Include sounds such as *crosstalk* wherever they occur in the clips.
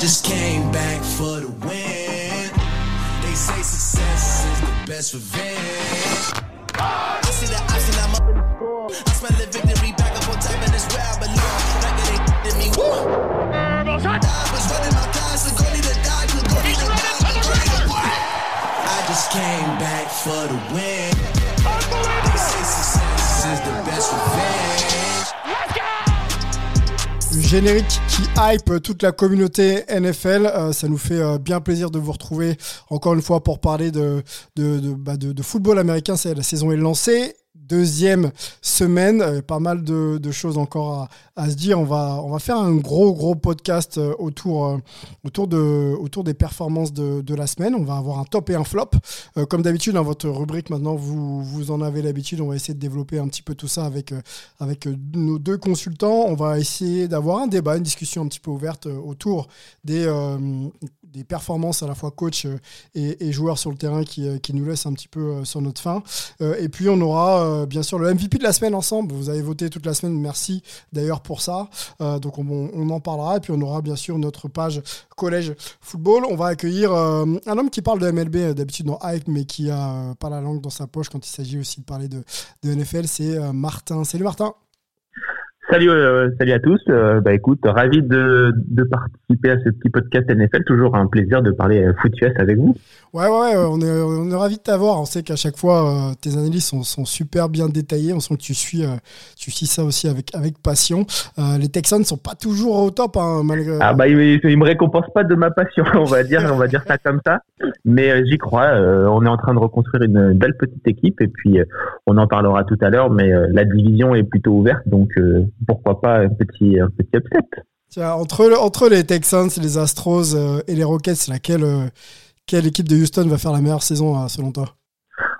just came back for the win. They say success is the best revenge. I see the option, I'm up in the score. I smell the victory back up on top, and it's where I belong. Like it ain't did me one. I was running my class, the goalie to die, the goalie to die, the goalie to die. I just came back for the win. They say success is the best revenge. Générique qui hype toute la communauté NFL. Euh, ça nous fait euh, bien plaisir de vous retrouver encore une fois pour parler de, de, de, bah, football américain. La saison est lancée. Deuxième semaine, euh, pas mal de, choses encore à, se dire. On va, on va faire un gros gros podcast euh, autour, euh, autour, de, autour des performances de, de la semaine. On va avoir un top et un flop. Comme d'habitude, dans votre rubrique maintenant, vous, vous en avez l'habitude. On va essayer de développer un petit peu tout ça avec, avec nos deux consultants. On va essayer d'avoir un débat, une discussion un petit peu ouverte autour des, des performances à la fois coach euh, et, joueurs sur le terrain qui, euh, qui nous laissent un petit peu euh, sur notre fin. Et puis on aura bien sûr le MVP de la semaine ensemble. Vous avez voté toute la semaine, merci d'ailleurs pour ça. Donc on, on en parlera. Et puis on aura bien sûr notre page collège football. On va accueillir un homme qui parle de MLB d'habitude dans Hype, mais qui a pas la langue dans sa poche quand il s'agit aussi de parler de, de NFL. C'est Martin. Salut Martin. Salut, euh, salut à tous. Euh, bah écoute, ravi de, de participer à ce petit podcast NFL. Toujours un plaisir de parler euh, foot US avec vous. Ouais, ouais, ouais, on est, on est ravis de t'avoir. On sait qu'à chaque fois, euh, tes analyses sont, sont super bien détaillées. On sent que tu suis, tu suis ça aussi avec, avec passion. Les Texans ne sont pas toujours au top, hein, malgré. Ah bah il, il me récompense pas de ma passion, *laughs* on va dire, on va dire ça comme ça. Mais j'y crois. on est en train de reconstruire une belle petite équipe et puis on en parlera tout à l'heure. Mais la division est plutôt ouverte, donc pourquoi pas un petit un petit upset. Tiens, entre, entre les Texans, les Astros euh, et les Rockets, laquelle, euh, quelle équipe de Houston va faire la meilleure saison, euh, selon toi?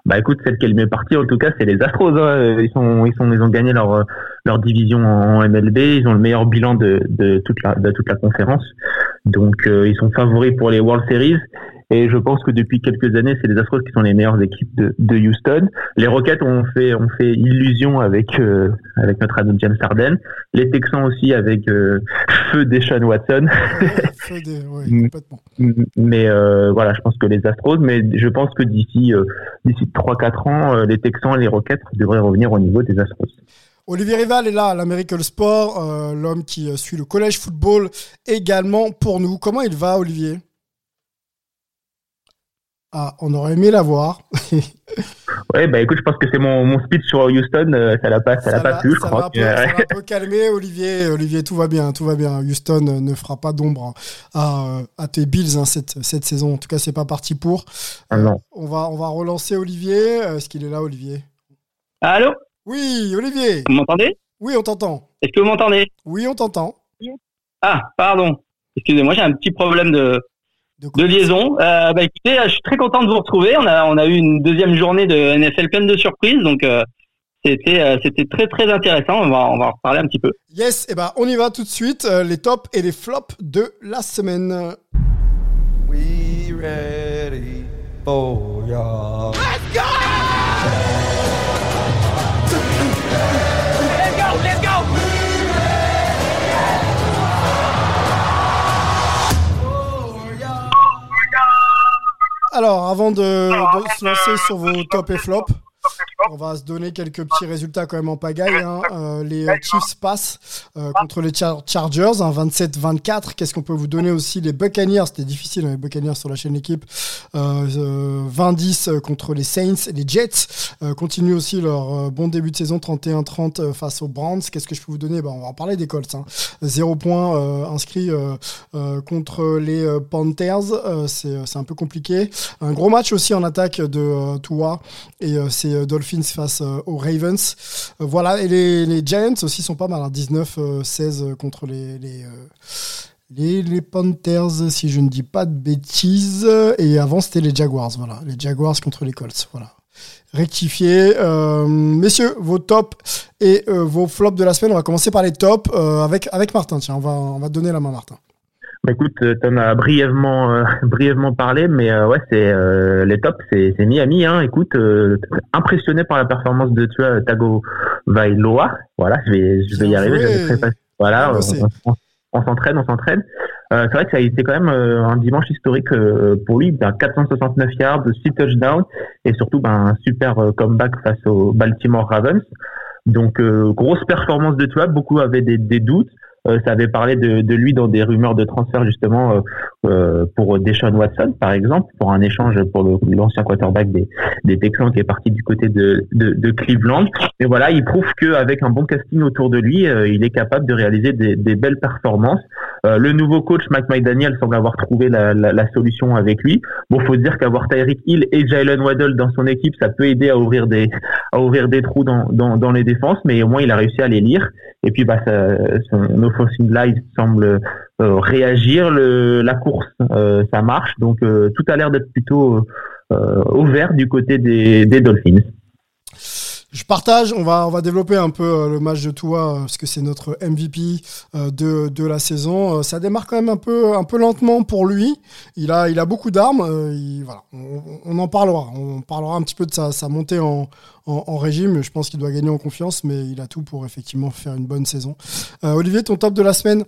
Bah écoute, celle qui est le mieux partie, en tout cas, c'est les Astros. hein. Ils sont, ils sont, ils ont gagné leur leur division en MLB. Ils ont le meilleur bilan de, de toute la de toute la conférence. Donc euh, ils sont favoris pour les World Series. Et je pense que depuis quelques années, c'est les Astros qui sont les meilleures équipes de, de Houston. Les Rockets ont fait ont fait illusion avec euh, avec notre ami James Harden. Les Texans aussi avec euh, feu Deshaun Watson. *laughs* Feu des- ouais, Mm. complètement. Mais euh, voilà, je pense que les Astros, mais je pense que d'ici euh, d'ici 3-4 ans, euh, les Texans et les Rockets devraient revenir au niveau des Astros. Olivier Rival est là, l'American Sport, l'homme qui suit le collège football également pour nous. Comment il va, Olivier? Ah, on aurait aimé l'avoir. *laughs* Ouais, bah écoute, je pense que c'est mon, mon speech sur Houston, euh, ça l'a pas, ça l'a pas plu, je ça crois. peu- ça un peu calmé, Olivier. Olivier, tout va bien, tout va bien. Houston euh, ne fera pas d'ombre à, euh, à tes Bills hein, cette, cette saison. En tout cas, c'est pas parti pour. Ah non. On va, on va relancer Olivier. Euh, Est-ce qu'il est là, Olivier? Allô? Oui, Olivier. Vous m'entendez? Oui, on t'entend. Est-ce que vous m'entendez? Oui, on t'entend. Ah, pardon. Excusez-moi, j'ai un petit problème de, De de liaison. Euh, bah écoutez, je suis très content de vous retrouver. On a, on a eu une deuxième journée de NFL pleine de surprises, donc euh, c'était, euh, c'était très très intéressant. On va, on va en reparler un petit peu. Yes, et ben on y va tout de suite. euh, les tops et les flops de la semaine. We ready for ya. Alors, avant de, se lancer sur vos top et flops, on va se donner quelques petits résultats quand même en pagaille. hein. Euh, les euh, Chiefs passent euh, contre les Char- Chargers, hein, 27-24. Qu'est-ce qu'on peut vous donner aussi? Les Buccaneers, c'était difficile, hein, les Buccaneers sur la chaîne équipe. Euh, euh, 20-10 contre les Saints. Les Jets continuent aussi leur bon début de saison, 31-30 euh, face aux Browns. Qu'est-ce que je peux vous donner? Bah, On va en parler des Colts. Hein. Zéro point euh, inscrit euh, euh, contre les Panthers. C'est un peu compliqué. Un gros match aussi en attaque de Tua et c'est euh, Face euh, aux Ravens. Euh, voilà, et les, Giants aussi sont pas mal, hein, 19-16 contre les, les, euh, Panthers, si je ne dis pas de bêtises. Et avant, c'était les Jaguars, voilà, les Jaguars contre les Colts, voilà. Rectifié. Euh, messieurs, vos tops et euh, vos flops de la semaine. On va commencer par les tops euh, avec, avec Martin. Tiens, on va, on va donner la main, Martin. Bah écoute, tu en as brièvement, euh, *laughs* brièvement parlé, mais euh, ouais, c'est euh, les tops, c'est c'est Miami. Hein. Écoute, euh, impressionné par la performance de tu vois, Tago Vailoa. Voilà, je vais, je vais y arriver. très Voilà, on, on- on- on s'entraîne, on s'entraîne. c'est vrai que ça a été quand même un dimanche historique pour lui. Ben, 469 yards, 6 touchdowns et surtout ben, un super comeback face aux Baltimore Ravens. Donc grosse performance de Tua, beaucoup avaient des, des doutes. Euh, ça avait parlé de, de, lui dans des rumeurs de transfert justement euh, euh pour Deshaun Watson, par exemple, pour un échange pour l'ancien quarterback des, des Texans qui est parti du côté de, de, de Cleveland. Et voilà, il prouve qu'avec un bon casting autour de lui, euh, il est capable de réaliser des, des belles performances. le nouveau coach, Mac McDaniel, semble avoir trouvé la, la, la solution avec lui. Bon, faut dire qu'avoir Tyreek Hill et Jalen Waddle dans son équipe, ça peut aider à ouvrir des, à ouvrir des trous dans, dans, dans les défenses, mais au moins il a réussi à les lire. Et puis, bah, ça, son offensive line semble euh, réagir. Le, la course, euh, ça marche. Donc, euh, tout a l'air d'être plutôt au vert du côté des, Dolphins. Je partage, on va, on va développer un peu le match de toi, parce que c'est notre MVP de, de la saison. Ça démarre quand même un peu, un peu lentement pour lui. Il a, il a beaucoup d'armes. Voilà, on, en parlera. On parlera un petit peu de sa, sa montée en, en, régime. Je pense qu'il doit gagner en confiance, mais il a tout pour effectivement faire une bonne saison. Euh, Olivier, ton top de la semaine?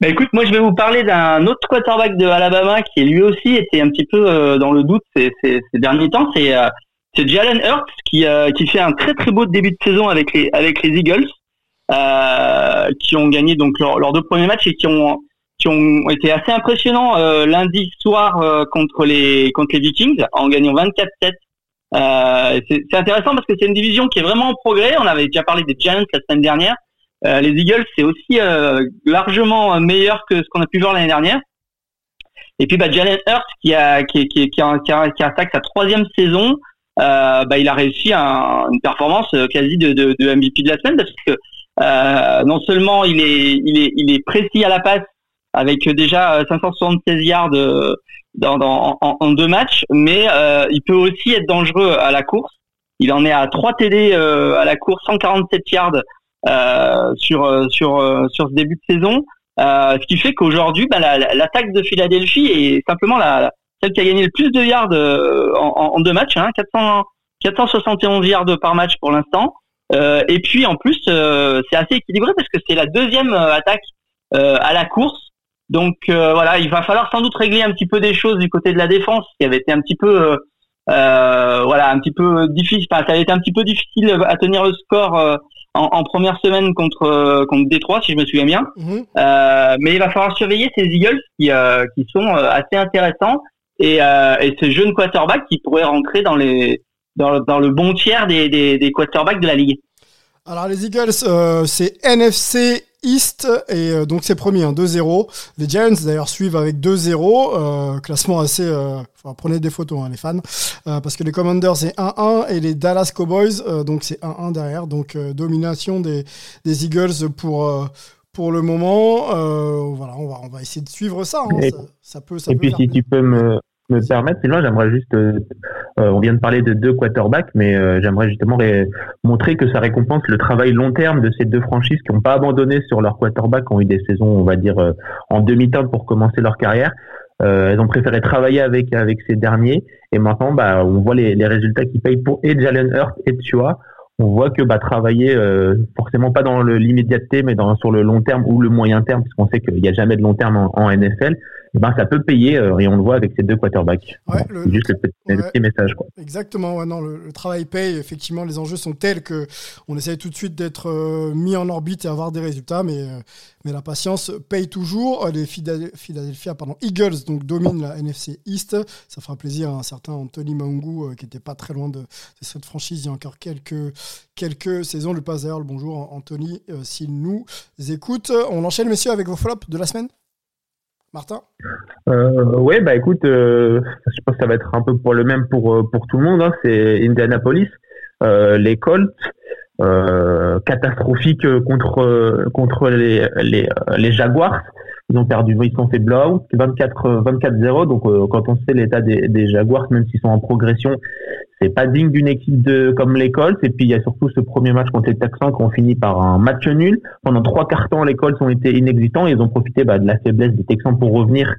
Bah écoute, moi je vais vous parler d'un autre quarterback de Alabama qui lui aussi était un petit peu euh, dans le doute ces, ces, derniers temps. C'est euh, Jalen Hurts qui, qui fait un très très beau début de saison avec les avec les Eagles, qui ont gagné donc leurs deux premiers matchs et qui ont qui ont été assez impressionnants lundi soir contre les contre les Vikings en gagnant 24-7 euh, c'est intéressant parce que c'est une division qui est vraiment en progrès. On avait déjà parlé des Giants la semaine dernière. Euh, les Eagles, c'est aussi euh, largement meilleur que ce qu'on a pu voir l'année dernière. Et puis bah, Jalen Hurts qui a qui, qui, qui, a, qui, a, qui attaque sa troisième saison, euh, bah, il a réussi un, une performance quasi de, de, de, MVP de la semaine parce que euh, non seulement il est il est il est précis à la passe avec déjà 576 yards dans, dans, en, en, deux matchs, mais euh, il peut aussi être dangereux à la course. Il en est à 3 TD euh, à la course, 147 yards euh, sur euh, sur euh, sur ce début de saison, ce qui fait qu'aujourd'hui, bah, l'attaque de Philadelphie est simplement la, celle qui a gagné le plus de yards en, en, deux matchs, hein, 400, 471 yards par match pour l'instant. et puis en plus, c'est assez équilibré parce que c'est la deuxième attaque à la course donc euh, voilà, il va falloir sans doute régler un petit peu des choses du côté de la défense, qui avait été un petit peu euh, euh voilà un petit peu difficile. Enfin, ça avait été un petit peu difficile à tenir le score euh, en, en, première semaine contre contre Détroit, si je me souviens bien. Mhm. mais il va falloir surveiller ces Eagles qui qui sont assez intéressants et, et ce jeune quarterback qui pourrait rentrer dans les dans, dans le bon tiers des, des, des quarterbacks de la ligue. Alors les Eagles, c'est NFC East et euh, donc c'est premier, hein, 2-0. Les Giants d'ailleurs suivent avec 2-0, euh, classement assez. Euh, prenez des photos hein, les fans, parce que les Commanders c'est 1-1 et les Dallas Cowboys donc c'est 1-1 derrière, donc domination des, des Eagles pour pour le moment. voilà, on va on va essayer de suivre ça. Hein, ça, ça, peut. Ça et puis si tu peux me me permettre, sinon j'aimerais juste, euh, euh, on vient de parler de deux quarterbacks, mais euh, j'aimerais justement montrer que ça récompense le travail long terme de ces deux franchises qui n'ont pas abandonné sur leur quarterback, qui ont eu des saisons, on va dire, en demi-teinte pour commencer leur carrière. elles ont préféré travailler avec avec ces derniers, et maintenant, bah, on voit les, les résultats qui payent pour et Jalen Hurts et Tua. On voit que bah, travailler, forcément pas dans l'immédiateté, mais dans sur le long terme ou le moyen terme, parce qu'on sait qu'il n'y a jamais de long terme en, en NFL eh ben, ça peut payer euh, et on le voit avec ces deux quarterbacks. juste le petit, message. Quoi. Exactement, ouais, non, le, travail paye. Effectivement, les enjeux sont tels que on essaye tout de suite d'être euh, mis en orbite et avoir des résultats, mais, euh, mais la patience paye toujours. Les Philadelphia, pardon, Eagles donc, dominent la NFC East. Ça fera plaisir à un certain Anthony Mangu qui n'était pas très loin de, cette franchise il y a encore quelques, quelques saisons. Le passe d'ailleurs, le bonjour Anthony, s'il nous écoute. On enchaîne, messieurs, avec vos flops de la semaine Martin euh, Oui, bah écoute, euh, je pense que ça va être un peu pour le même pour, euh, pour tout le monde. Hein. c'est Indianapolis, euh, les Colts, catastrophiques contre, contre les, les Jaguars. Ils ont perdu, ils sont fait blowout, 24 24-0. Donc quand on sait l'état des, des Jaguars, même s'ils sont en progression, c'est pas digne d'une équipe de comme les Colts. Et puis il y a surtout ce premier match contre les Texans qui ont fini par un match nul. Pendant trois quarts temps, les Colts ont été inexistants. Ils ont profité bah, de la faiblesse des Texans pour revenir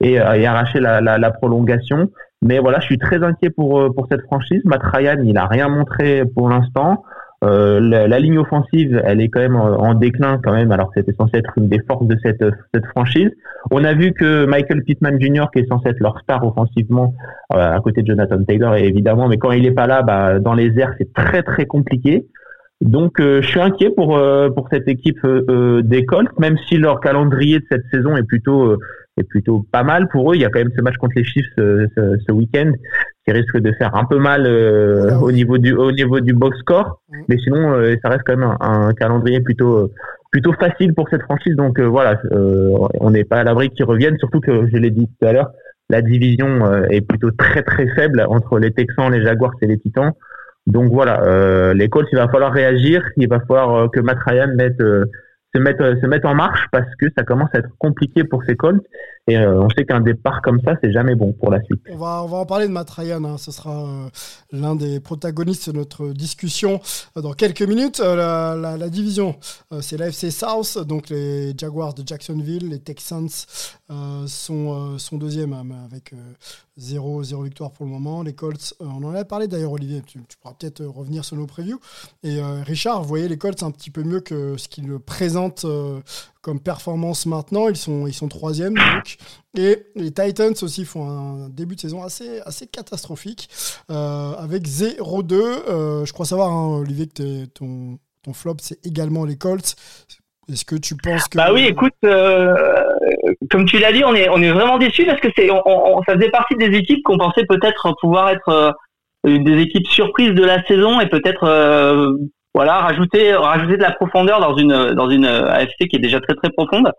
et, euh, et arracher la, la, la, prolongation. Mais voilà, je suis très inquiet pour euh, pour cette franchise. Matt Ryan, il a rien montré pour l'instant. Euh, la, ligne offensive, elle est quand même en, déclin quand même. Alors c'était censé être une des forces de cette franchise. On a vu que Michael Pittman Jr. qui est censé être leur star offensivement euh, à côté de Jonathan Taylor évidemment, mais quand il est pas là, bah, dans les airs c'est très très compliqué. Donc euh, je suis inquiet pour pour cette équipe des Colts, même si leur calendrier de cette saison est plutôt est plutôt pas mal pour eux. Il y a quand même ce match contre les Chiefs ce week-end qui risque de faire un peu mal euh, ah au niveau du au niveau du box score, mm. mais sinon euh, ça reste quand même un, calendrier plutôt plutôt facile pour cette franchise. Donc euh, voilà, on n'est pas à l'abri qu'ils reviennent, surtout que je l'ai dit tout à l'heure, la division est plutôt très très faible entre les Texans, les Jaguars et les Titans. Donc voilà, les Colts, il va falloir réagir, il va falloir que Matt Ryan mette se mettre se mettre en marche parce que ça commence à être compliqué pour ces Colts et euh, on sait qu'un départ comme ça c'est jamais bon pour la suite. On va en parler de Matt Ryan, hein. ce sera euh, l'un des protagonistes de notre discussion euh, dans quelques minutes. La, division c'est l'AFC South donc les Jaguars de Jacksonville, les Texans sont sont deuxième hein, avec zéro, zéro victoire pour le moment. Les Colts, on en a parlé d'ailleurs, Olivier, tu, pourras peut-être revenir sur nos previews. Et Richard, vous voyez les Colts un petit peu mieux que ce qu'ils présentent comme performance maintenant. Ils sont, ils sont troisième donc. Et les Titans aussi font un début de saison assez, assez catastrophique euh, avec 0-2. Euh, je crois savoir, hein, Olivier, que ton, flop, c'est également les Colts. Est-ce que tu penses que... Bah oui, écoute, comme tu l'as dit, on est, on est vraiment déçus parce que c'est, on, ça faisait partie des équipes qu'on pensait peut-être pouvoir être des équipes surprises de la saison et peut-être voilà, rajouter rajouter de la profondeur dans une dans une AFC qui est déjà très très profonde.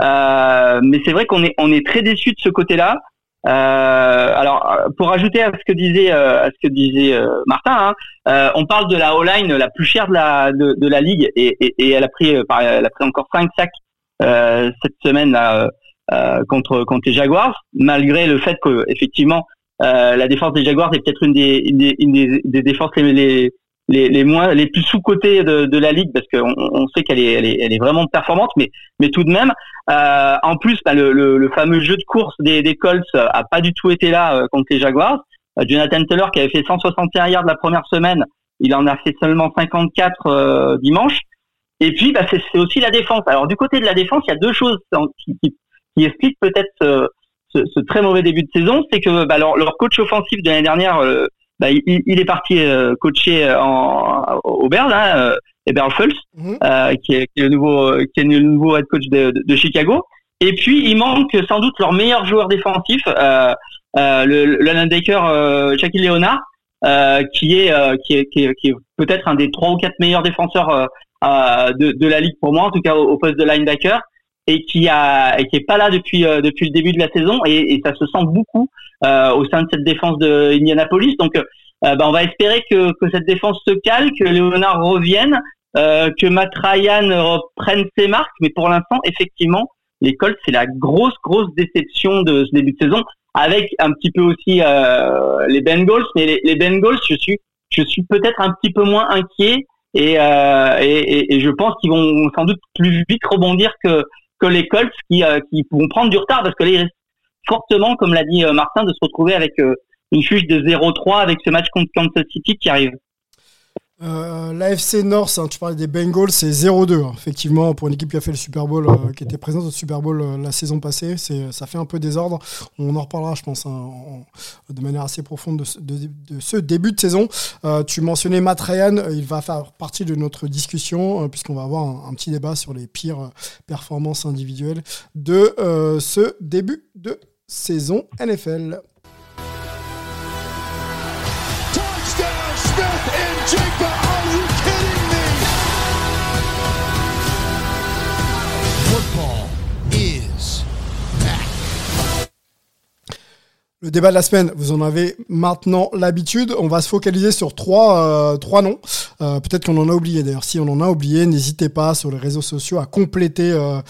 Euh, mais c'est vrai qu'on est on est très déçu de ce côté-là. Euh, alors pour ajouter à ce que disait euh, à ce que disait euh, Martin, hein, on parle de la O-line la plus chère de la de, de la ligue et, et, et, elle a pris elle a pris encore 5 sacs cette semaine là contre contre les Jaguars malgré le fait que effectivement la défense des Jaguars est peut-être une des, une des, une des, des défenses les, les, les moins les plus sous cotés de, de, la ligue parce qu'on on sait qu'elle est, elle est, elle est vraiment performante mais mais tout de même euh, en plus bah, le, le, le, fameux jeu de course des, des Colts a pas du tout été là euh, contre les Jaguars. Euh, Jonathan Taylor qui avait fait 161 yards la première semaine il en a fait seulement 54 euh, dimanche. Et puis bah, c'est aussi la défense. Alors du côté de la défense il y a deux choses qui, qui, qui expliquent peut-être ce, ce, très mauvais début de saison. C'est que bah, leur, leur coach offensif de l'année dernière bah, il, il, est parti euh, coacher en, au Bears, hein, Eberl Fultz, mhm. euh, qui, est, qui, est, le nouveau, qui est le nouveau head coach de, de, Chicago. Et puis il manque sans doute leur meilleur joueur défensif, euh, euh, le, le linebacker euh, Shaquille Leonard, qui est qui est, qui est, qui est peut-être un des trois ou quatre meilleurs défenseurs de, de la ligue pour moi, en tout cas au, au poste de linebacker et qui a et qui est pas là depuis depuis le début de la saison et, et ça se sent beaucoup au sein de cette défense de Indianapolis. Donc bah, on va espérer que, que cette défense se cale, que Leonard revienne, euh, que Matt Ryan reprenne ses marques. Mais pour l'instant, effectivement, les Colts c'est la grosse grosse déception de ce début de saison, avec un petit peu aussi euh, les Bengals. Mais les, les Bengals, je suis je suis peut-être un petit peu moins inquiet. Et, euh, et, et, je pense qu'ils vont sans doute plus vite rebondir que, que les Colts qui, euh, qui vont prendre du retard parce que là, ils risquent fortement, comme l'a dit euh, Martin, de se retrouver avec une fiche de 0-3 avec ce match contre Kansas City qui arrive. Euh, L'AFC North, hein, tu parlais des Bengals, c'est 0-2. Hein. effectivement, pour une équipe qui a fait le Super Bowl, euh, qui était présente au Super Bowl euh, la saison passée, ça fait un peu désordre. On en reparlera, je pense, hein, de manière assez profonde de, ce début de saison. tu mentionnais Matt Ryan, il va faire partie de notre discussion, puisqu'on va avoir un, petit débat sur les pires performances individuelles de ce début de saison NFL. Le débat de la semaine, vous en avez maintenant l'habitude. On va se focaliser sur trois, euh, trois noms. Euh, peut-être qu'on en a oublié d'ailleurs. Si on en a oublié, n'hésitez pas sur les réseaux sociaux à compléter euh,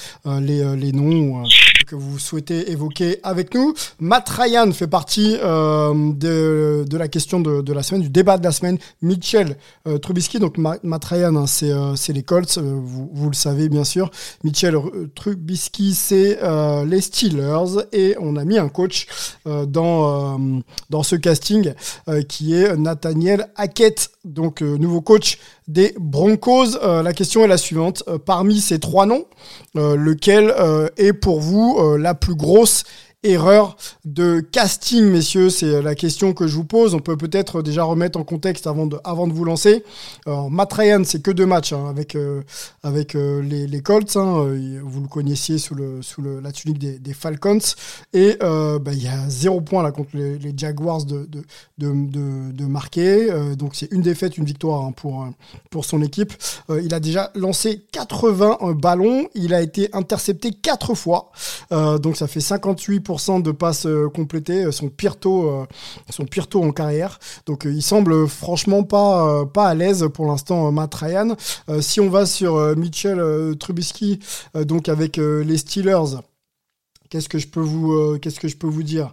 les noms que vous souhaitez évoquer avec nous. Matt Ryan fait partie euh, de, la question de, la semaine, du débat de la semaine. Mitchell euh, Trubisky, donc Matt Ryan, hein, c'est euh, les Colts, vous, vous, le savez bien sûr. Mitchell Trubisky, c'est les Steelers. Et on a mis un coach dans, dans ce casting qui est Nathaniel Hackett, donc nouveau coach des Broncos. la question est la suivante. parmi ces trois noms, lequel est pour vous la plus grosse erreur de casting, messieurs C'est la question que je vous pose. On peut peut-être déjà remettre en contexte avant de, avant de vous lancer. Alors, Ryan, c'est que deux matchs hein, avec, euh, avec euh, les, Colts. Hein. Euh, vous le connaissiez sous, le, sous la tunique des, Falcons. Et bah, il y a zéro point là contre les, Jaguars de, de, de, de marquer. donc c'est une défaite, une victoire hein, pour, pour son équipe. il a déjà lancé 80 ballons. Il a été intercepté 4 fois. donc ça fait 58 de passes euh, complétées, euh, son pire taux, euh, son pire en carrière. Donc il semble franchement pas, pas à l'aise pour l'instant Matt Ryan. si on va sur Mitchell Trubisky, donc avec les Steelers, Qu'est-ce que je peux vous, euh, qu'est-ce que je peux vous dire?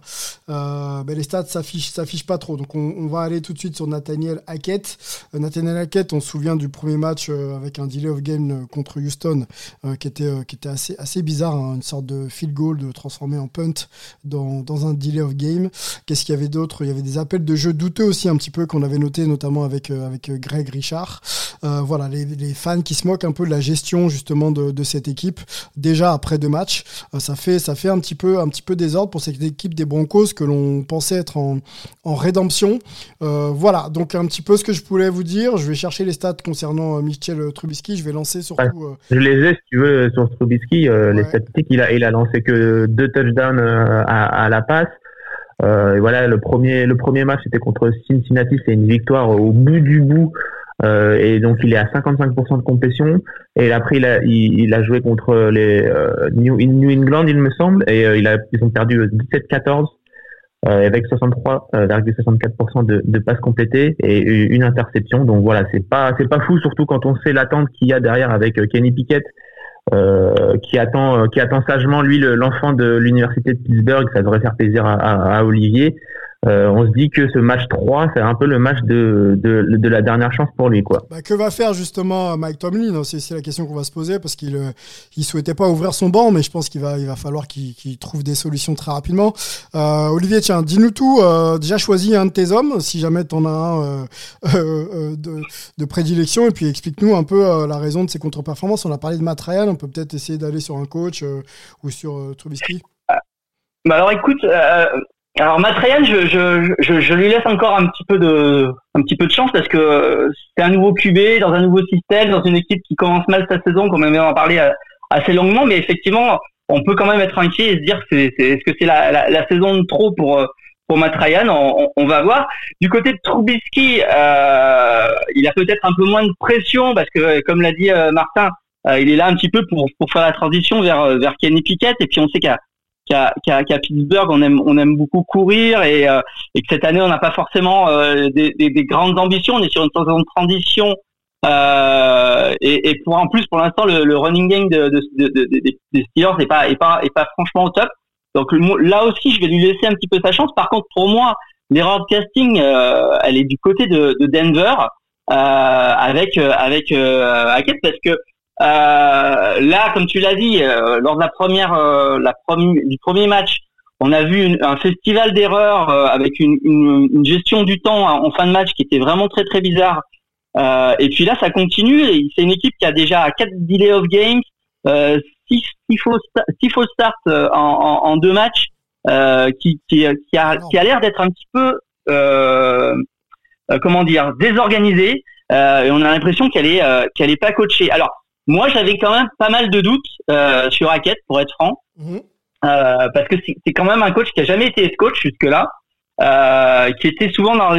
Euh, ben Les stats s'affichent, s'affichent pas trop. Donc on, va aller tout de suite sur Nathaniel Hackett. Euh, Nathaniel Hackett, on se souvient du premier match avec un delay of game contre Houston, qui était, qui était assez, assez bizarre, hein, une sorte de field goal de transformer en punt dans, dans un delay of game. Qu'est-ce qu'il y avait d'autre? Il y avait des appels de jeu douteux aussi un petit peu qu'on avait noté, notamment avec avec Greg Richard. voilà, les, les, fans qui se moquent un peu de la gestion justement de, de cette équipe. Déjà après deux matchs, ça fait ça fait un petit peu, un petit peu désordre pour cette équipe des Broncos que l'on pensait être en, en rédemption. Euh, voilà, donc un petit peu ce que je voulais vous dire. Je vais chercher les stats concernant euh, Michel Trubisky. Je vais lancer surtout. Euh, je les ai, si tu veux, sur Trubisky. Les statistiques, il a, il a lancé que deux touchdowns à, à la passe. et voilà, le premier, le premier match était contre Cincinnati, c'est une victoire au bout du bout. Euh, et donc il est à 55% de complétion. Et après il a, il, a joué contre les euh, New, England, il me semble, et euh, il a, ils ont perdu 17-14 avec 63,64% de, de passes complétées et une interception. Donc voilà, c'est pas c'est pas fou, surtout quand on sait l'attente qu'il y a derrière avec Kenny Pickett. Euh, qui attend qui attend sagement lui l'enfant de l'université de Pittsburgh ça devrait faire plaisir à, à, à Olivier euh, on se dit que ce match 3, c'est un peu le match de, de, la dernière chance pour lui. Quoi. Bah, que va faire justement Mike Tomlin C'est la question qu'on va se poser parce qu'il ne euh, souhaitait pas ouvrir son banc, mais je pense qu'il va, il va falloir qu'il trouve des solutions très rapidement. Euh, Olivier, tiens, dis-nous tout. déjà choisis un de tes hommes, si jamais tu en as un *laughs* de, de, prédilection, et puis explique-nous un peu la raison de ces contre-performances. On a parlé de Matt Ryan, on peut peut-être essayer d'aller sur un coach ou sur Trubisky. Bah alors écoute, alors Matrayan, je, je, je, je, lui laisse encore un petit peu de un petit peu de chance parce que c'est un nouveau QB dans un nouveau système, dans une équipe qui commence mal sa saison, comme on va en parler euh, assez longuement, mais effectivement, on peut quand même être inquiet et se dire c'est est-ce que c'est la, la, la, saison de trop pour euh, pour Matrayan on, on, va voir. Du côté de Trubisky, euh, il a peut-être un peu moins de pression parce que comme l'a dit euh, Martin, il est là un petit peu pour pour faire la transition vers vers Kenny Pickett. Et puis on sait qu'il qu'à qu'à Pittsburgh, on aime on aime beaucoup courir et, euh, et que cette année on n'a pas forcément euh, des, des, des, grandes ambitions. On est sur une saison de transition euh, et, et, pour en plus pour l'instant le, le, running game de, de, de, des Steelers n'est pas est pas est pas franchement au top. Donc là aussi je vais lui laisser un petit peu sa chance. Par contre pour moi l'erreur de casting euh, elle est du côté de, de Denver avec avec Hackett parce que euh, là, comme tu l'as dit, euh, lors de la première, euh, la du premier match, on a vu un festival d'erreurs avec une, une, une, gestion du temps en fin de match qui était vraiment très très bizarre. et puis là, ça continue. C'est une équipe qui a déjà quatre delay of games, six, six, faux, six faux starts en, en, en, deux matchs, qui, qui, qui, a, qui a l'air d'être un petit peu, comment dire, désorganisée. et on a l'impression qu'elle est, qu'elle est pas coachée. Alors moi, j'avais quand même pas mal de doutes euh, sur Hackett, pour être franc, mhm. euh, parce que c'est quand même un coach qui a jamais été coach jusque-là, euh, qui était souvent dans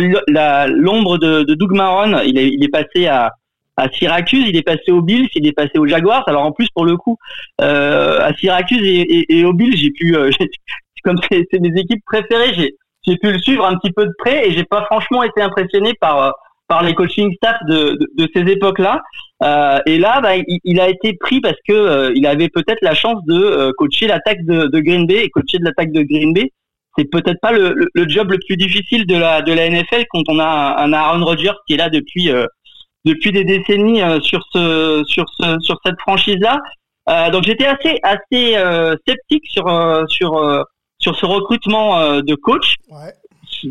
l'ombre de, de, Doug Maron. Il est, il est passé à, à Syracuse, il est passé aux Bills, il est passé aux Jaguars. Alors en plus, pour le coup, euh, à Syracuse et, et, et aux Bills, j'ai pu, euh, *laughs* comme c'est mes équipes préférées, j'ai j'ai pu le suivre un petit peu de près et j'ai pas franchement été impressionné par euh, par les coaching staff de, de, de ces époques-là. Euh, et là, bah, il, il, a été pris parce que euh, il avait peut-être la chance de euh, coacher l'attaque de, de, Green Bay et coacher de l'attaque de Green Bay. C'est peut-être pas le, le, job le plus difficile de la de la NFL quand on a un Aaron Rodgers qui est là depuis euh, depuis des décennies sur ce sur ce sur cette franchise-là. donc j'étais assez assez sceptique sur sur sur ce recrutement de coach. Ouais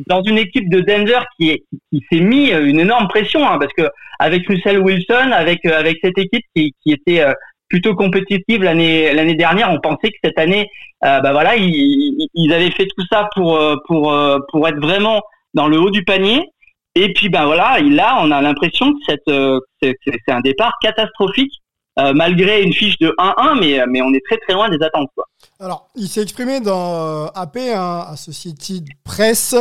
dans une équipe de Denver qui est qui s'est mis une énorme pression hein, parce que avec Russell Wilson, avec avec cette équipe qui, était plutôt compétitive l'année dernière. On pensait que cette année, euh, bah voilà, ils, ils, avaient fait tout ça pour euh, pour euh, être vraiment dans le haut du panier. Et puis ben voilà, là on a l'impression que cette c'est un départ catastrophique malgré une fiche de 1-1, mais mais on est très très loin des attentes quoi. Alors, il s'est exprimé dans AP, hein, Associated Press,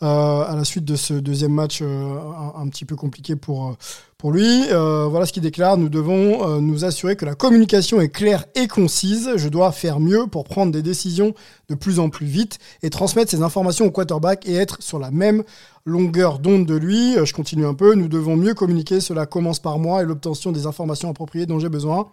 à la suite de ce deuxième match un, un, petit peu compliqué pour, pour lui, euh, voilà ce qu'il déclare. Nous devons euh, nous assurer que la communication est claire et concise. Je dois faire mieux pour prendre des décisions de plus en plus vite et transmettre ces informations au quarterback et être sur la même longueur d'onde de lui. Euh, je continue un peu. Nous devons mieux communiquer. Cela commence par moi et l'obtention des informations appropriées dont j'ai besoin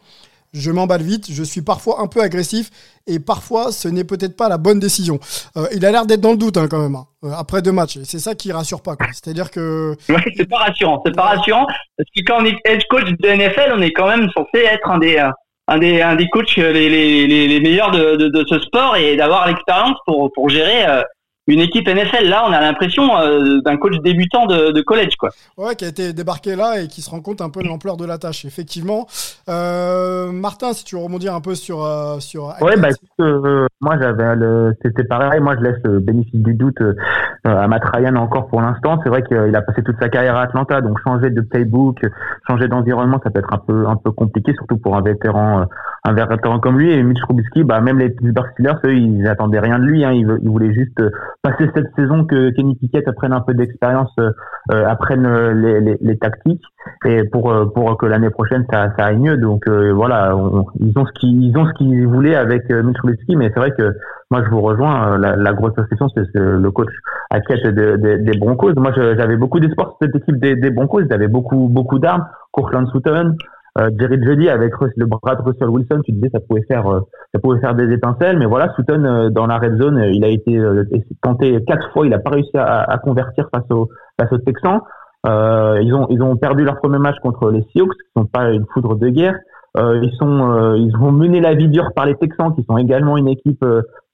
je m'emballe vite, je suis parfois un peu agressif et parfois ce n'est peut-être pas la bonne décision. Euh, il a l'air d'être dans le doute hein, quand même hein, euh, après deux matchs. C'est ça qui rassure pas. C'est-à-dire que c'est pas rassurant. C'est pas rassurant parce que quand on est head coach de NFL, on est quand même censé être un des euh, un des un des coachs les les, les, meilleurs de, de, de, ce sport et d'avoir l'expérience pour pour gérer une équipe NFL. Là, on a l'impression euh, d'un coach débutant de, de, college, quoi. Ouais, qui a été débarqué là et qui se rend compte un peu de l'ampleur de la tâche, effectivement. Euh, Martin, si tu veux rebondir un peu sur euh, sur. Ouais, bah euh, moi j'avais le, c'était pareil. Moi, je laisse le bénéfice du doute euh, à Matt Ryan encore pour l'instant. C'est vrai qu'il a passé toute sa carrière à Atlanta, donc changer de playbook, changer d'environnement, ça peut être un peu un peu compliqué, surtout pour un vétéran un vétéran comme lui. Et Mitch Trubisky, bah même les Pittsburgh Steelers, eux, ils n'attendaient rien de lui. Hein. Ils, ils voulaient juste passer cette saison que Kenny Pickett apprenne un peu d'expérience, euh, euh apprenne euh, les, les, tactiques et pour euh, pour que l'année prochaine ça, ça aille mieux. Donc voilà, ils ont ce qu'ils ils ont ce qu'ils voulaient avec Mitch Trubisky, mais c'est vrai que moi je vous rejoins. La, la grosse question c'est le coach à quête de, des Broncos. Moi j'avais beaucoup d'espoir sur cette équipe des, des Broncos. Ils avaient beaucoup beaucoup d'armes. Courtland Sutton, euh, Jerry Jeudy avec le bras de Russell Wilson, tu disais ça pouvait faire euh, ça pouvait faire des étincelles, mais voilà, Sutton euh, dans la red zone, il a été tenté quatre fois, il a pas réussi à, à convertir face au face aux Texans. Ils ont ils ont perdu leur premier match contre les Seahawks, qui sont pas une foudre de guerre. ils sont ils ont mené la vie dure par les Texans, qui sont également une équipe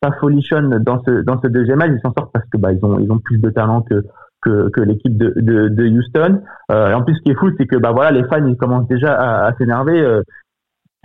pas folichonne dans ce dans ce deuxième match. Ils s'en sortent parce que bah ils ont ils ont plus de talent que que, que l'équipe de, de, de, Houston. Euh, et en plus, ce qui est fou, c'est que bah voilà, les fans ils commencent déjà à, à s'énerver.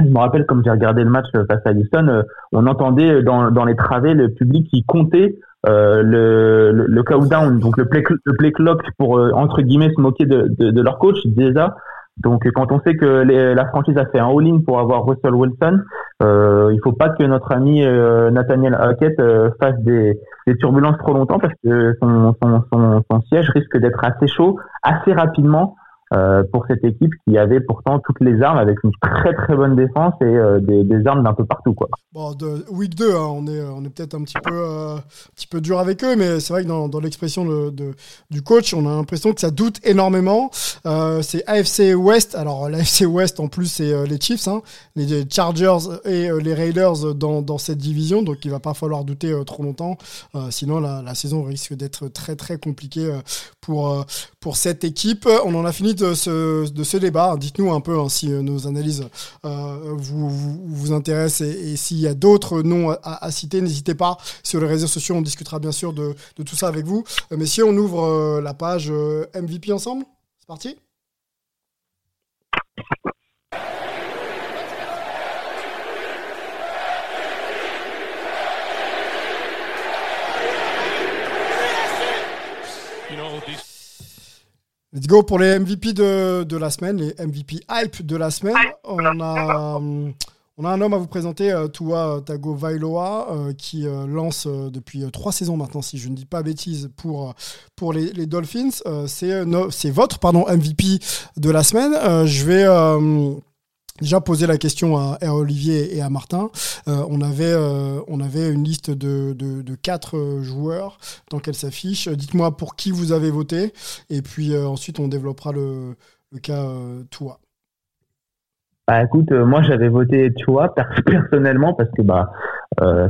Euh, je me rappelle, comme j'ai regardé le match face à Houston, euh, on entendait dans, dans les travées le public qui comptait euh, le, le, countdown, donc le play, le play clock pour entre guillemets se moquer de, de, de leur coach déjà. Donc quand on sait que la franchise a fait un all-in pour avoir Russell Wilson, euh, il faut pas que notre ami euh, Nathaniel Hackett euh, fasse des, des, turbulences trop longtemps parce que son, son, son siège risque d'être assez chaud assez rapidement euh, pour cette équipe qui avait pourtant toutes les armes avec une très très bonne défense et euh, des, armes d'un peu partout quoi. De week 2, hein, on est on est peut-être un petit peu euh, un petit peu dur avec eux, mais c'est vrai que dans, l'expression de, du coach, on a l'impression que ça doute énormément. c'est AFC West. Alors l'AFC West en plus c'est les Chiefs, hein, les Chargers et les Raiders dans, cette division, donc il va pas falloir douter trop longtemps, sinon la saison risque d'être très très compliquée pour pour cette équipe. On en a fini de ce, de ce débat. Dites-nous un peu hein, si euh, nos analyses euh, vous, vous, intéressent et, s'il y a d'autres noms à, citer, n'hésitez pas. Sur les réseaux sociaux, on discutera bien sûr de, de tout ça avec vous. Euh, si on ouvre la page MVP ensemble, c'est parti Let's go pour les MVP de, de, la semaine, les MVP hype de la semaine. On a, on a un homme à vous présenter, euh, Tua Tago Vailoa, euh, qui euh, lance depuis trois saisons maintenant, si je ne dis pas bêtise, pour, pour les, les Dolphins. C'est votre pardon, MVP de la semaine. je vais déjà poser la question à, Olivier et à Martin. Euh, on, avait, euh, on avait une liste de, de, quatre euh, joueurs dans qu'elle s'affiche. Dites-moi pour qui vous avez voté et puis ensuite on développera le, le cas toi. Bah écoute, moi j'avais voté Tua *laughs* personnellement parce que bah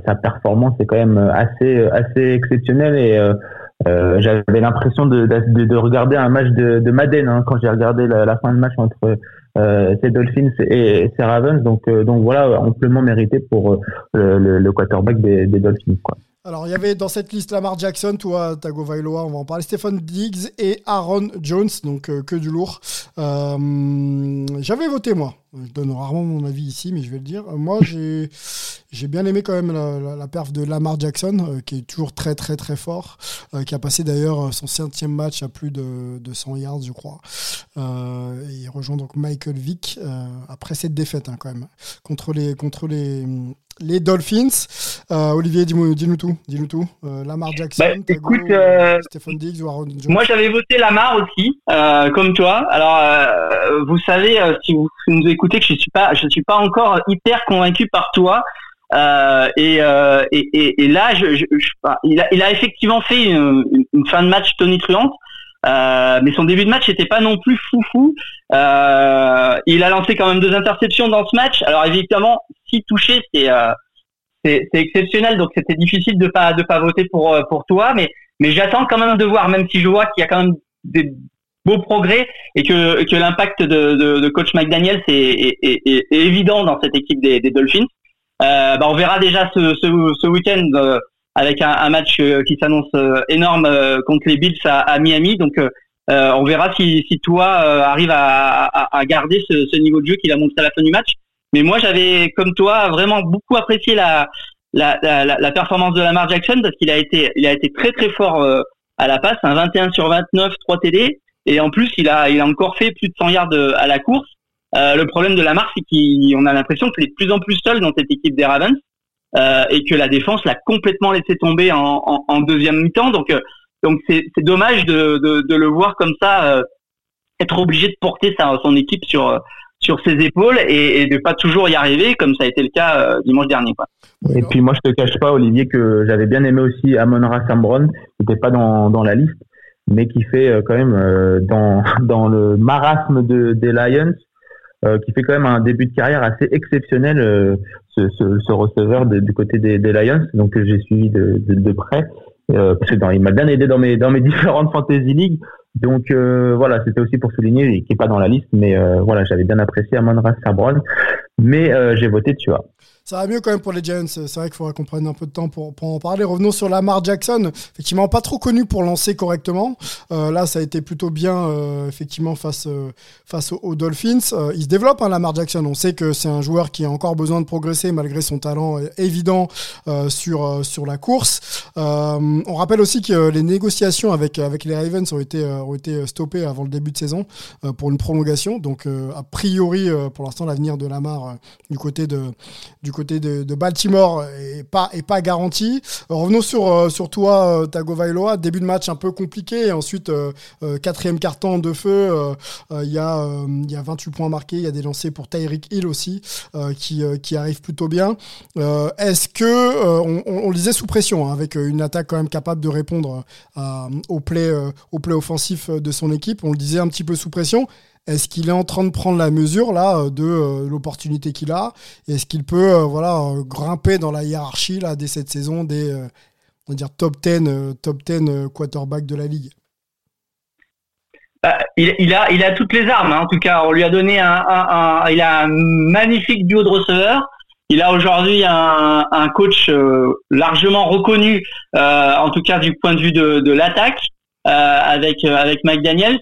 sa performance est quand même assez assez exceptionnelle et j'avais l'impression de, de, regarder un match de, de Madden hein, quand j'ai regardé la, fin de match entre euh, c'est Dolphins et c'est Ravens. Donc, euh, donc voilà, amplement mérité pour euh, le, le, quarterback des, Dolphins. Quoi. Alors, il y avait dans cette liste Lamar Jackson, toi, Tagovailoa, on va en parler, Stephen Diggs et Aaron Jones, donc que du lourd. J'avais voté, moi. Je donne rarement mon avis ici, mais je vais le dire. Moi, j'ai j'ai bien aimé quand même la, la, perf de Lamar Jackson, euh, qui est toujours très très très fort, qui a passé d'ailleurs son cinquième match à plus de, de 100 yards, je crois. il rejoint donc Michael Vick après cette défaite hein, quand même contre les contre les les Dolphins. Euh, Olivier, dis-nous tout. Dis-nous tout. Euh, Lamar Jackson, bah, écoute, euh, Stephen Diggs ou Aaron Jones. Moi, j'avais voté Lamar aussi, comme toi. Alors, vous savez, si vous nous écoutez, que je suis pas, je suis pas encore hyper convaincu par toi. Et, et, et, là, il, a, effectivement fait une, fin de match tonitruante. Euh, mais son début de match n'était pas non plus foufou. Euh, il a lancé quand même deux interceptions dans ce match. Alors évidemment, si touché, c'est euh, c'est exceptionnel, donc c'était difficile de pas de pas voter pour euh, pour toi, mais mais j'attends quand même de voir, même si je vois qu'il y a quand même des beaux progrès et que que l'impact de, de, de, coach McDaniel c'est est, est, est, évident dans cette équipe des, des Dolphins. Euh, bah on verra déjà ce ce, ce week-end euh, avec un, un match euh, qui s'annonce énorme contre les Bills à, à Miami, donc on verra si si toi arrive à, à, à garder ce, ce niveau de jeu qu'il a montré à la fin du match. Mais moi, j'avais, comme toi, vraiment beaucoup apprécié la, la, la, la performance de Lamar Jackson parce qu'il a été, il a été très très fort euh, à la passe, un 21 sur 29, 3 TD, et en plus, il a, il a encore fait plus de 100 yards euh, à la course. Euh, le problème de Lamar, c'est qu'on a l'impression qu'il est de plus en plus seul dans cette équipe des Ravens euh, et que la défense l'a complètement laissé tomber en, deuxième mi-temps. Donc, donc c'est, dommage de, de, le voir comme ça, être obligé de porter sa, son équipe sur sur ses épaules et, et de pas toujours y arriver comme ça a été le cas dimanche dernier. Et puis moi je te cache pas Olivier que j'avais bien aimé aussi Amon Ra Sambron, qui n'était pas dans, dans la liste, mais qui fait euh, quand même euh, dans, *laughs* dans le marasme de, des Lions, qui fait quand même un début de carrière assez exceptionnel, ce, ce, ce, receveur de, du côté des, des Lions, donc j'ai suivi de, de, de près. parce que dans, il m'a bien aidé dans mes dans mes *laughs* différentes fantasy leagues donc euh, voilà, c'était aussi pour souligner, qui n'est pas dans la liste, mais euh, voilà, j'avais bien apprécié Amon Ra Sabron, mais euh, j'ai voté tu vois. Ça va mieux quand même pour les Giants. C'est vrai qu'il faudra qu'on prenne un peu de temps pour, pour, en parler. Revenons sur Lamar Jackson. Effectivement, pas trop connu pour lancer correctement. Euh, là, ça a été plutôt bien, euh, effectivement, face, euh, face aux, Dolphins. Il se développe, hein, Lamar Jackson. On sait que c'est un joueur qui a encore besoin de progresser malgré son talent évident sur, sur la course. on rappelle aussi que les négociations avec, avec les Ravens ont été, ont été stoppées avant le début de saison pour une prolongation. Donc, a priori, pour l'instant, l'avenir de Lamar du côté de, du côté côté de, Baltimore est pas, est pas garanti. Revenons sur, euh, sur toi, euh, Tagovailoa. Début de match un peu compliqué. ensuite, euh, quatrième carton de feu. Il y, a, y a 28 points marqués. Il y a des lancers pour Tyreek Hill aussi qui, qui arrivent plutôt bien. Est-ce que, on, on, lisait sous pression, hein, avec une attaque quand même capable de répondre au, play, au play offensif de son équipe. On le disait un petit peu sous pression. Est-ce qu'il est en train de prendre la mesure euh, de euh, l'opportunité qu'il a? Est-ce qu'il peut euh, voilà grimper dans la hiérarchie là dès cette saison des dire top 10 top 10 quarterback de la ligue? Bah, il, a toutes les armes hein. en tout cas on lui a donné un, il a un magnifique duo de receveurs. Il a aujourd'hui un, coach largement reconnu en tout cas du point de vue de, l'attaque avec avec McDaniels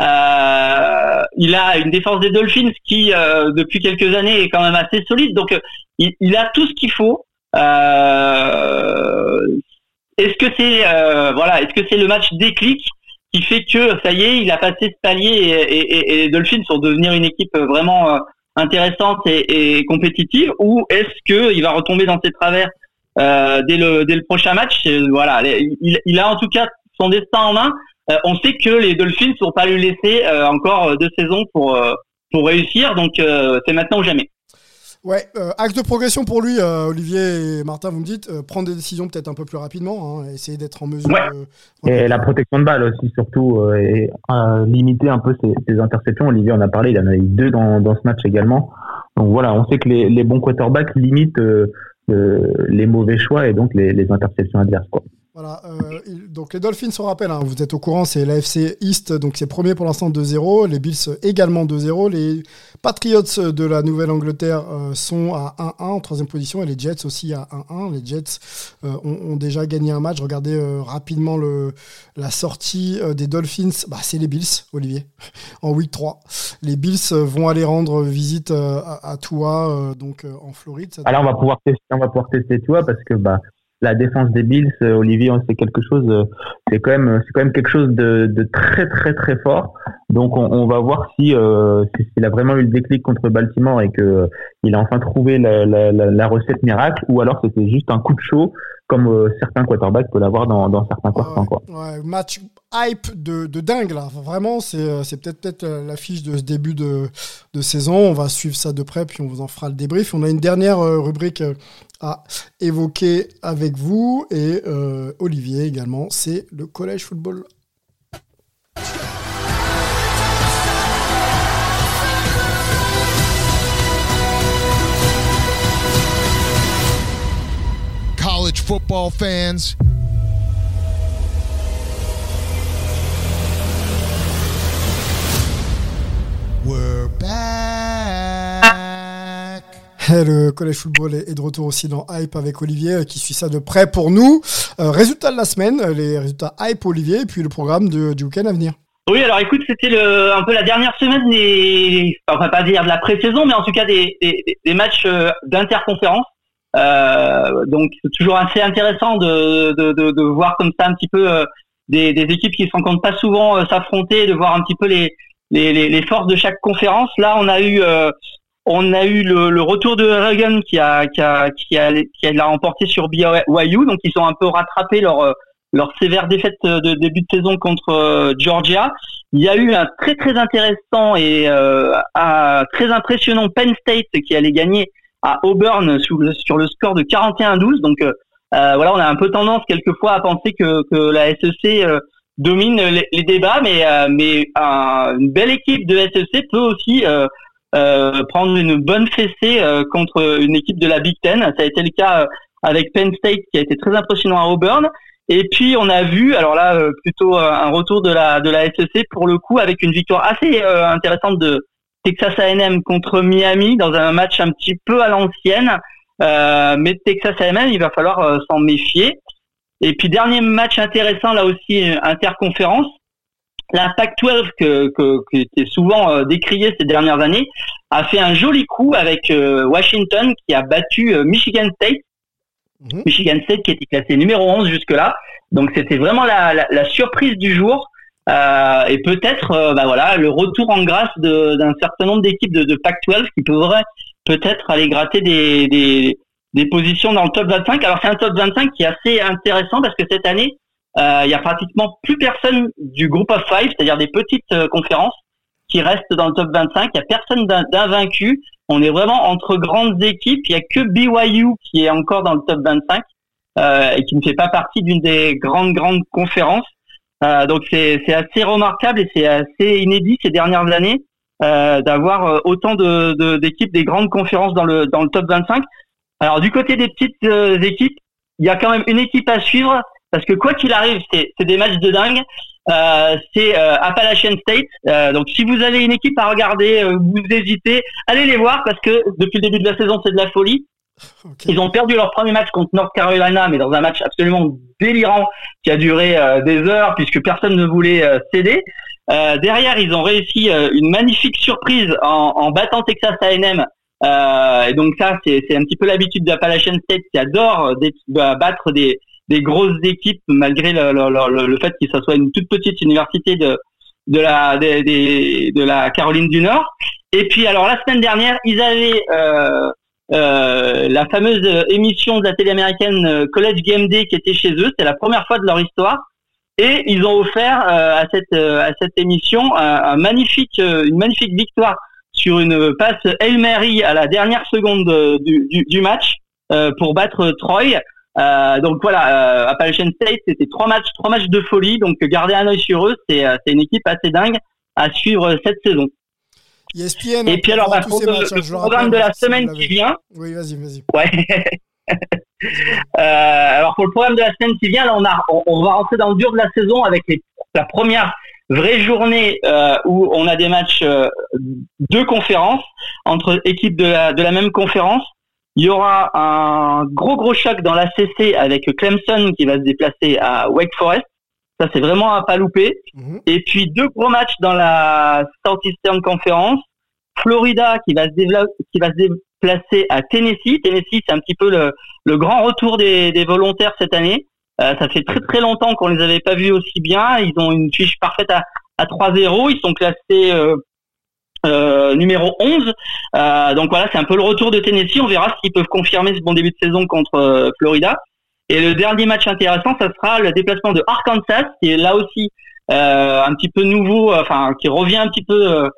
euh, il a une défense des Dolphins qui, euh, depuis quelques années, est quand même assez solide. Donc, il, il a tout ce qu'il faut. Euh, est-ce que c'est voilà, est-ce que c'est le match déclic qui fait que ça y est, il a passé ce palier et, les Dolphins sont devenir une équipe vraiment intéressante et, compétitive, ou est-ce que il va retomber dans ses travers dès le prochain match? Voilà, il, il a en tout cas son destin en main. Euh, on sait que les Dolphins ne vont pas lui laisser euh, encore euh, deux saisons pour, pour réussir, donc c'est maintenant ou jamais. Ouais, axe de progression pour lui, Olivier et Martin, vous me dites, prendre des décisions peut-être un peu plus rapidement, hein, essayer d'être en mesure. et la protection de balle aussi, surtout, et limiter un peu ses, interceptions. Olivier en a parlé, il en a eu deux dans, dans ce match également. Donc voilà, on sait que les, les bons quarterbacks limitent les mauvais choix et donc les, les interceptions adverses. Quoi. Euh, donc les Dolphins, on rappelle, hein, vous êtes au courant, c'est l'AFC East, donc c'est premier pour l'instant 2-0. Les Bills également 2-0. Les Patriots de la Nouvelle-Angleterre euh, sont à 1-1 en troisième position et les Jets aussi à 1-1. Les Jets euh, ont, déjà gagné un match. Regardez rapidement la sortie des Dolphins. Bah, c'est les Bills, Olivier, *laughs* en week 3. Les Bills vont aller rendre visite à, à donc en Floride. Alors on va pouvoir tester, on va pouvoir tester Tua parce que bah la défense des Bills, euh, Olivier, c'est quelque chose, euh, c'est quand même, c'est quand même quelque chose de, de, très très très fort. Donc on, on va voir si euh, s'il a vraiment eu le déclic contre Baltimore et que il a enfin trouvé la, la, la, recette miracle, ou alors c'était juste un coup de chaud comme certains quarterbacks peuvent l'avoir dans, dans certains quarts. Quoi. Ouais, match hype de, de dingue là. vraiment, c'est, c'est peut-être peut-être l'affiche de ce début de, de saison. On va suivre ça de près, puis on vous en fera le débrief. On a une dernière rubrique à évoquer avec vous et euh, Olivier également, c'est le collège football. College football fans. We're back. Le collège football est de retour aussi dans Hype avec Olivier euh, qui suit ça de près pour nous. Euh, résultats de la semaine, euh, les résultats Hype Olivier et puis le programme du week-end à venir. Oui, alors écoute, c'était un peu la dernière semaine des, enfin, pas dire de la pré-saison, mais en tout cas des, matchs d'interconférence. Euh, donc c'est toujours assez intéressant de, voir comme ça un petit peu des, équipes qui se rencontrent pas souvent s'affronter, de voir un petit peu les, forces de chaque conférence. Là, on a eu on a eu le, retour de Reagan qui a qui a qui a qui a l'a remporté sur BYU, donc ils ont un peu rattrapé leur leur sévère défaite de début de saison contre euh, Georgia. Il y a eu un très très intéressant et euh, un très impressionnant Penn State qui allait gagner à Auburn sur le, sur le score de 41-12. Donc euh, voilà, on a un peu tendance quelquefois à penser que, que la SEC domine les, les, débats, mais mais une belle équipe de SEC peut aussi euh, prendre une bonne fessée euh, contre une équipe de la Big Ten. Ça a été le cas euh, avec Penn State qui a été très impressionnant à Auburn. Et puis on a vu, alors là plutôt un retour de la de la SEC pour le coup avec une victoire assez intéressante de Texas A&M contre Miami dans un match un petit peu à l'ancienne. Mais Texas A&M, il va falloir s'en méfier. Et puis dernier match intéressant là aussi interconférence, la Pac-12 que, qui est souvent euh, décriée ces dernières années a fait un joli coup avec euh, Washington qui a battu euh, Michigan State. Mhm. Michigan State qui était classé numéro 11 jusque-là. Donc c'était vraiment la, surprise du jour. et peut-être bah voilà le retour en grâce d'un certain nombre d'équipes de, Pac-12 qui pourraient peut-être aller gratter des, des, des positions dans le top 25. Alors c'est un top 25 qui est assez intéressant parce que cette année, euh, il y a pratiquement plus personne du groupe of five, c'est-à-dire des petites euh, conférences, qui restent dans le top 25. Il y a personne d'invaincu. On est vraiment entre grandes équipes. Il y a que BYU qui est encore dans le top 25 euh, et qui ne fait pas partie d'une des grandes grandes conférences. Euh, donc c'est assez remarquable et c'est assez inédit ces dernières années d'avoir autant de d'équipes des grandes conférences dans le dans le top 25. Alors du côté des petites équipes, il y a quand même une équipe à suivre parce que quoi qu'il arrive, c'est des matchs de dingue. Euh, c'est euh, Appalachian State. Euh, donc si vous avez une équipe à regarder, euh, vous hésitez, allez les voir parce que depuis le début de la saison, c'est de la folie. *laughs* Ils ont perdu leur premier match contre North Carolina, mais dans un match absolument délirant qui a duré des heures puisque personne ne voulait céder. derrière, ils ont réussi une magnifique surprise en, en battant Texas A&M. et donc ça, c'est un petit peu l'habitude d'Appalachian State qui adore battre des, des grosses équipes malgré le, fait que ça soit une toute petite université de de la de, la Caroline du Nord. Et puis alors la semaine dernière, ils avaient euh, euh, la fameuse émission de la télé américaine euh, College Game Day qui était chez eux. C'est la première fois de leur histoire. Et ils ont offert à cette à cette émission un, magnifique une magnifique victoire sur une passe Hail Mary à la dernière seconde du, du, du match pour battre Troy. Euh, donc voilà, euh, Appalachian State, c'était trois matchs, trois matchs de folie. Donc gardez un œil sur eux, c'est euh, une équipe assez dingue à suivre cette saison. ESPN, et puis alors, bah, pour le, matchs, programme de la semaine qui vient. Oui, vas-y, vas-y. Ouais. *laughs* euh, alors pour le programme de la semaine qui vient, là, on, a, on, va rentrer dans le dur de la saison avec les, la première vraie journée euh, où on a des matchs euh, de conférences entre équipes de la, de la même conférence. Il y aura un gros gros choc dans la CC avec Clemson qui va se déplacer à Wake Forest. Ça c'est vraiment à pas louper. Mhm. Et puis deux gros matchs dans la Southeastern Conference. Florida qui va se qui va se déplacer à Tennessee. Tennessee c'est un petit peu le, le grand retour des, des volontaires cette année. Euh, ça fait très très longtemps qu'on les avait pas vus aussi bien. Ils ont une fiche parfaite à, à 3-0. Ils sont classés euh, euh, numéro 11. Euh, donc voilà, c'est un peu le retour de Tennessee. On verra s'ils peuvent confirmer ce bon début de saison contre euh, Florida. Et le dernier match intéressant, ça sera le déplacement de Arkansas, qui est là aussi euh, un petit peu nouveau, enfin qui revient un petit peu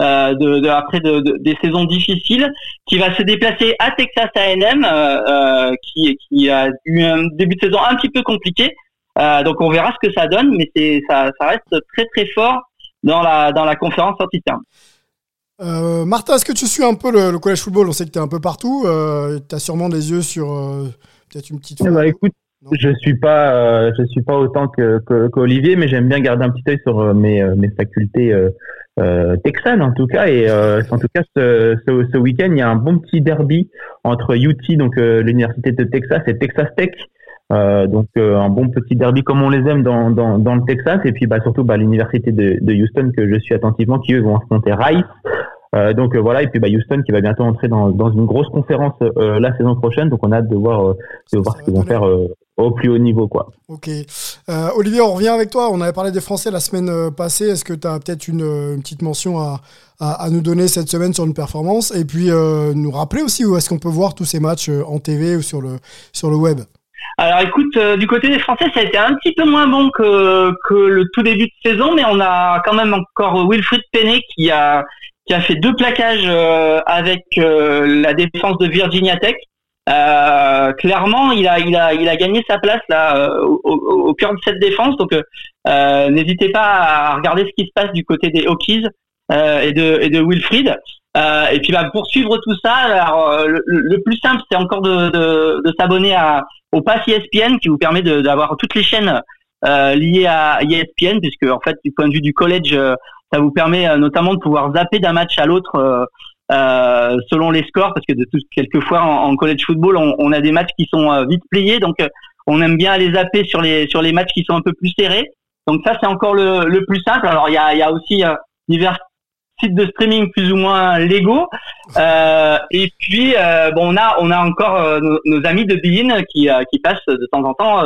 euh, de, de, après de, des saisons difficiles, qui va se déplacer à Texas A&M, euh, qui, qui a eu un début de saison un petit peu compliqué. donc on verra ce que ça donne, mais c'est ça, ça reste très très fort dans la dans la conférence sortie. Euh, Martin, est-ce que tu suis un peu le, collège football? On sait que tu es un peu partout. Euh, tu as sûrement des yeux sur euh, peut-être une petite. Ben, écoute, je suis pas, euh, je suis pas autant que qu'Olivier, mais j'aime bien garder un petit œil sur mes, mes facultés texanes en tout cas. Et en tout cas, ce, ce, ce week-end, il y a un bon petit derby entre UT, donc l'université de Texas, et Texas Tech. Euh, donc un bon petit derby comme on les aime dans, dans, dans le Texas et puis bah, surtout bah, l'université de, de Houston que je suis attentivement qui eux vont affronter Rice euh, donc euh, voilà, et puis bah, Houston qui va bientôt entrer dans, dans une grosse conférence euh, la saison prochaine, donc on a hâte de voir, de voir ce qu'ils vont faire au plus haut niveau. Quoi. Ok. Olivier, on revient avec toi. On avait parlé des Français la semaine passée. Est-ce que tu as peut-être une, une, petite mention à, à, à, nous donner cette semaine sur une performance? Et puis nous rappeler aussi où est-ce qu'on peut voir tous ces matchs en TV ou sur le, sur le web alors écoute, du côté des Français, ça a été un petit peu moins bon que, que le tout début de saison, mais on a quand même encore Wilfried Penney qui a qui a fait deux plaquages euh, avec euh, la défense de Virginia Tech. Euh, clairement, il a, il a, il a gagné sa place là au, au, cœur de cette défense. Donc, n'hésitez pas à regarder ce qui se passe du côté des Hokies et de et de Wilfried. Et puis, bah, pour suivre tout ça, alors, le, plus simple, c'est encore de, s'abonner au Pass ESPN qui vous permet d'avoir toutes les chaînes liées à ESPN, puisque en fait, du point de vue du collège ça vous permet euh, notamment de pouvoir zapper d'un match à l'autre euh, euh, selon les scores, parce que de tout, quelquefois en, college football, on, on, a des matchs qui sont vite pliés, donc on aime bien aller zapper sur les sur les matchs qui sont un peu plus serrés. Donc ça, c'est encore le, le plus simple. Alors il y a, y a aussi divers sites de streaming plus ou moins légaux. Euh, et puis bon, on a on a encore nos, amis de Bein qui qui passent de temps en temps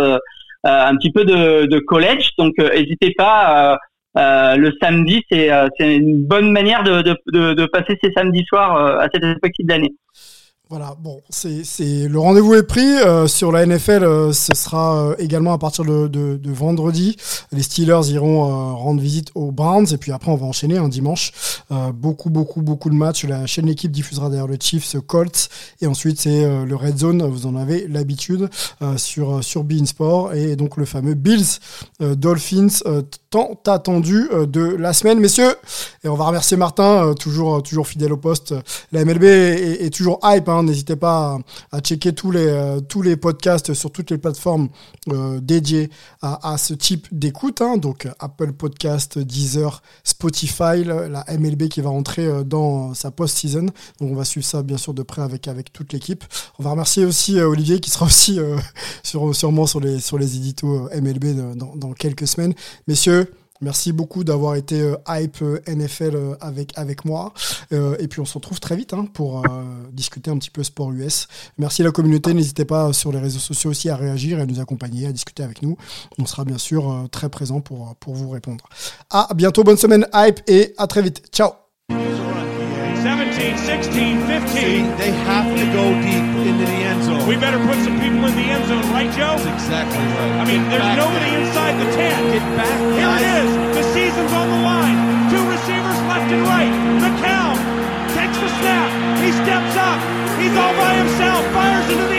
un petit peu de, de college. Donc n'hésitez pas. Euh, le samedi, euh, c'est une bonne manière de, de, de, passer ces samedis soirs euh, à cette de l'année. Voilà, bon, c'est le rendez-vous est pris euh, sur la NFL. Euh, ce sera euh, également à partir de, de, de, vendredi. Les Steelers iront rendre visite aux Browns et puis après on va enchaîner un dimanche. beaucoup, beaucoup, beaucoup de matchs. La chaîne équipe diffusera d'ailleurs le Chiefs, Colts et ensuite c'est le Red Zone. Vous en avez l'habitude sur sur Bein Sport et donc le fameux Bills Dolphins tant attendu de la semaine, messieurs. Et on va remercier Martin, toujours toujours fidèle au poste. La MLB est, est toujours hype. Hein, N'hésitez pas à, checker tous les, euh, tous les podcasts sur toutes les plateformes euh, dédiées à, ce type d'écoute. Hein. donc Apple Podcast, Deezer, Spotify, la MLB qui va rentrer euh, dans sa post-season. Donc on va suivre ça bien sûr de près avec, avec toute l'équipe. On va remercier aussi Olivier qui sera *laughs* aussi sur, sûrement sur les, sur les éditos MLB dans quelques semaines. Messieurs, Merci beaucoup d'avoir été euh, hype euh, NFL euh, avec, avec moi. et puis on se retrouve très vite hein, pour discuter un petit peu sport US. Merci à la communauté. N'hésitez pas sur les réseaux sociaux aussi à réagir et à nous accompagner, à discuter avec nous. On sera bien sûr très présent pour, pour vous répondre. À bientôt, bonne semaine hype et à très vite. Ciao 17, 16, 15. See, they have to go deep into the end zone. We better put some people in the end zone, right, Joe? That's exactly right. I mean, Get there's nobody inside the 10. Get back. Here guys. it is. The season's on the line. Two receivers left and right. McCown takes the snap. He steps up. He's all by himself. Fires into the